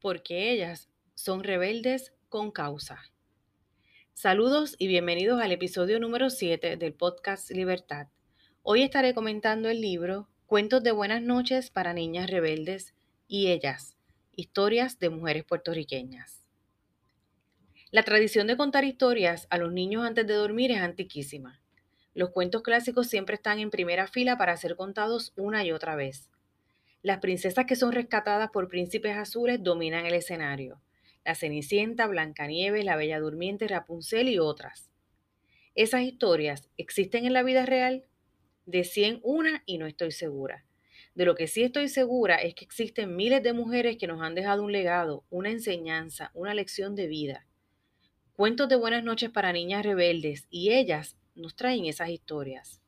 porque ellas son rebeldes con causa. Saludos y bienvenidos al episodio número 7 del podcast Libertad. Hoy estaré comentando el libro Cuentos de Buenas noches para Niñas Rebeldes y Ellas, historias de mujeres puertorriqueñas. La tradición de contar historias a los niños antes de dormir es antiquísima. Los cuentos clásicos siempre están en primera fila para ser contados una y otra vez. Las princesas que son rescatadas por príncipes azules dominan el escenario. La Cenicienta, Blancanieves, la Bella Durmiente, Rapunzel y otras. Esas historias existen en la vida real de 100 una y no estoy segura. De lo que sí estoy segura es que existen miles de mujeres que nos han dejado un legado, una enseñanza, una lección de vida. Cuentos de buenas noches para niñas rebeldes y ellas nos traen esas historias.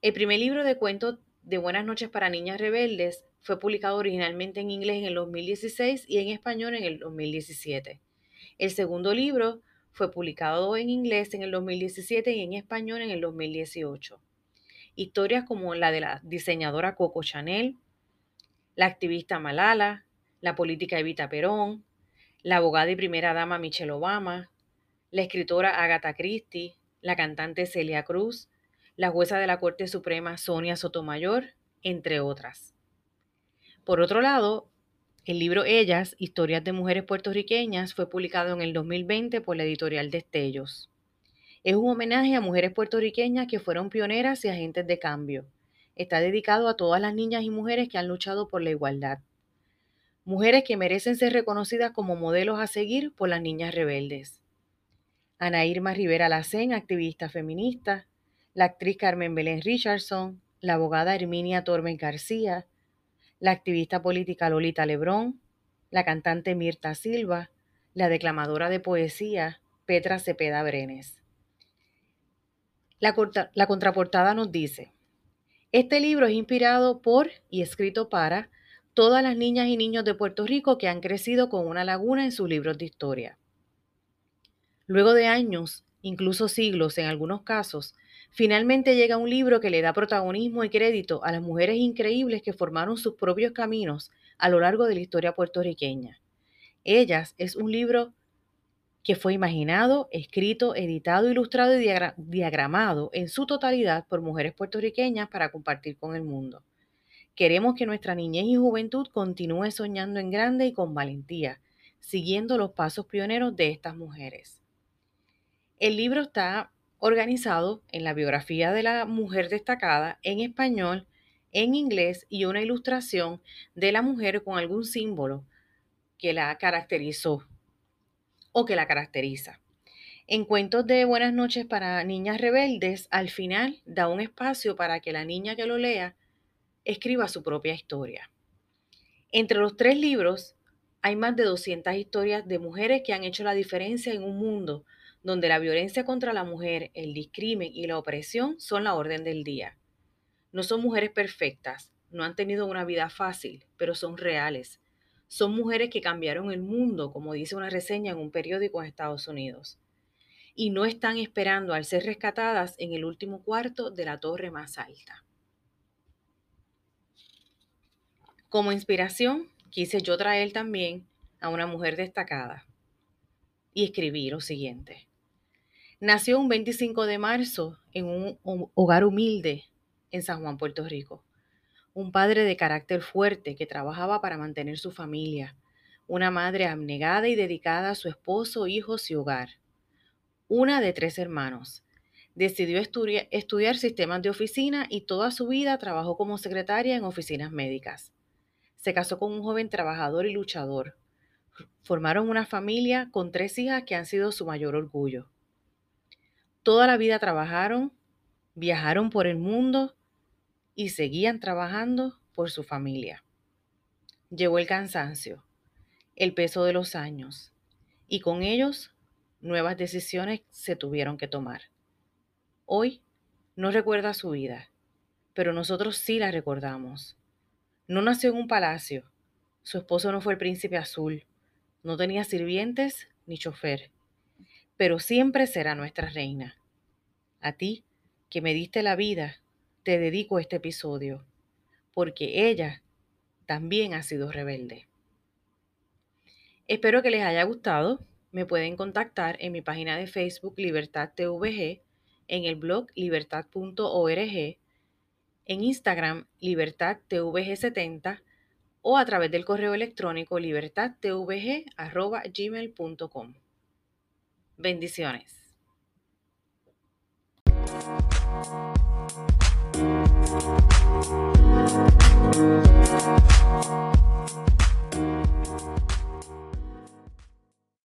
El primer libro de cuentos de Buenas noches para niñas rebeldes fue publicado originalmente en inglés en el 2016 y en español en el 2017. El segundo libro fue publicado en inglés en el 2017 y en español en el 2018. Historias como la de la diseñadora Coco Chanel, la activista Malala, la política Evita Perón, la abogada y primera dama Michelle Obama, la escritora Agatha Christie, la cantante Celia Cruz, la jueza de la Corte Suprema Sonia Sotomayor, entre otras. Por otro lado, el libro Ellas, Historias de Mujeres Puertorriqueñas, fue publicado en el 2020 por la editorial Destellos. Es un homenaje a mujeres puertorriqueñas que fueron pioneras y agentes de cambio. Está dedicado a todas las niñas y mujeres que han luchado por la igualdad. Mujeres que merecen ser reconocidas como modelos a seguir por las niñas rebeldes. Ana Irma Rivera Lacén, activista feminista, la actriz Carmen Belén Richardson, la abogada Herminia Tormes García, la activista política Lolita Lebrón, la cantante Mirta Silva, la declamadora de poesía Petra Cepeda Brenes. La, la contraportada nos dice, este libro es inspirado por y escrito para todas las niñas y niños de Puerto Rico que han crecido con una laguna en sus libros de historia. Luego de años, incluso siglos en algunos casos, finalmente llega un libro que le da protagonismo y crédito a las mujeres increíbles que formaron sus propios caminos a lo largo de la historia puertorriqueña. Ellas es un libro que fue imaginado, escrito, editado, ilustrado y diagramado en su totalidad por mujeres puertorriqueñas para compartir con el mundo. Queremos que nuestra niñez y juventud continúe soñando en grande y con valentía, siguiendo los pasos pioneros de estas mujeres. El libro está organizado en la biografía de la mujer destacada en español, en inglés y una ilustración de la mujer con algún símbolo que la caracterizó o que la caracteriza. En cuentos de Buenas noches para niñas rebeldes, al final da un espacio para que la niña que lo lea escriba su propia historia. Entre los tres libros hay más de 200 historias de mujeres que han hecho la diferencia en un mundo donde la violencia contra la mujer, el discrimen y la opresión son la orden del día. No son mujeres perfectas, no han tenido una vida fácil, pero son reales. Son mujeres que cambiaron el mundo, como dice una reseña en un periódico en Estados Unidos. Y no están esperando al ser rescatadas en el último cuarto de la torre más alta. Como inspiración, quise yo traer también a una mujer destacada y escribí lo siguiente. Nació un 25 de marzo en un hogar humilde en San Juan, Puerto Rico. Un padre de carácter fuerte que trabajaba para mantener su familia. Una madre abnegada y dedicada a su esposo, hijos y hogar. Una de tres hermanos. Decidió estudiar sistemas de oficina y toda su vida trabajó como secretaria en oficinas médicas. Se casó con un joven trabajador y luchador. Formaron una familia con tres hijas que han sido su mayor orgullo. Toda la vida trabajaron, viajaron por el mundo y seguían trabajando por su familia. Llegó el cansancio, el peso de los años y con ellos nuevas decisiones se tuvieron que tomar. Hoy no recuerda su vida, pero nosotros sí la recordamos. No nació en un palacio, su esposo no fue el príncipe azul, no tenía sirvientes ni chofer pero siempre será nuestra reina. A ti, que me diste la vida, te dedico este episodio, porque ella también ha sido rebelde. Espero que les haya gustado. Me pueden contactar en mi página de Facebook Libertad TVG, en el blog libertad.org, en Instagram Libertad TVG70 o a través del correo electrónico libertadtvg.gmail.com. Bendiciones.